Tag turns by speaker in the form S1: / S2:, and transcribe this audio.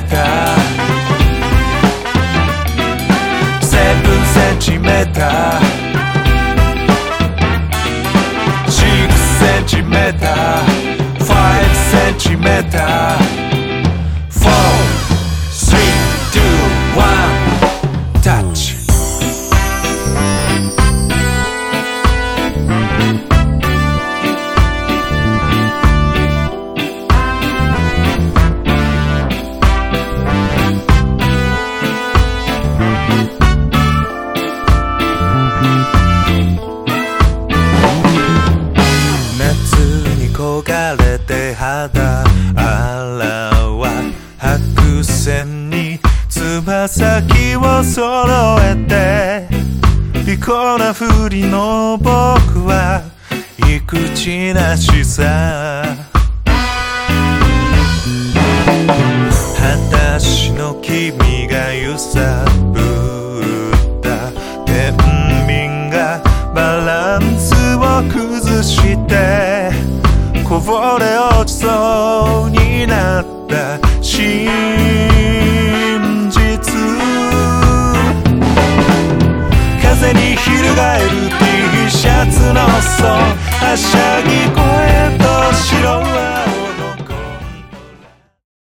S1: centimetra. Seven centimetra. Six centimetra. Five centimetra. れて肌洗は白線につま先を揃えて利口なふりの僕は意口なしさ。裸足の君が揺さぶった。天秤がバランスを崩して。こぼれ落ちそうになった真実。風に翻る T シャツの裾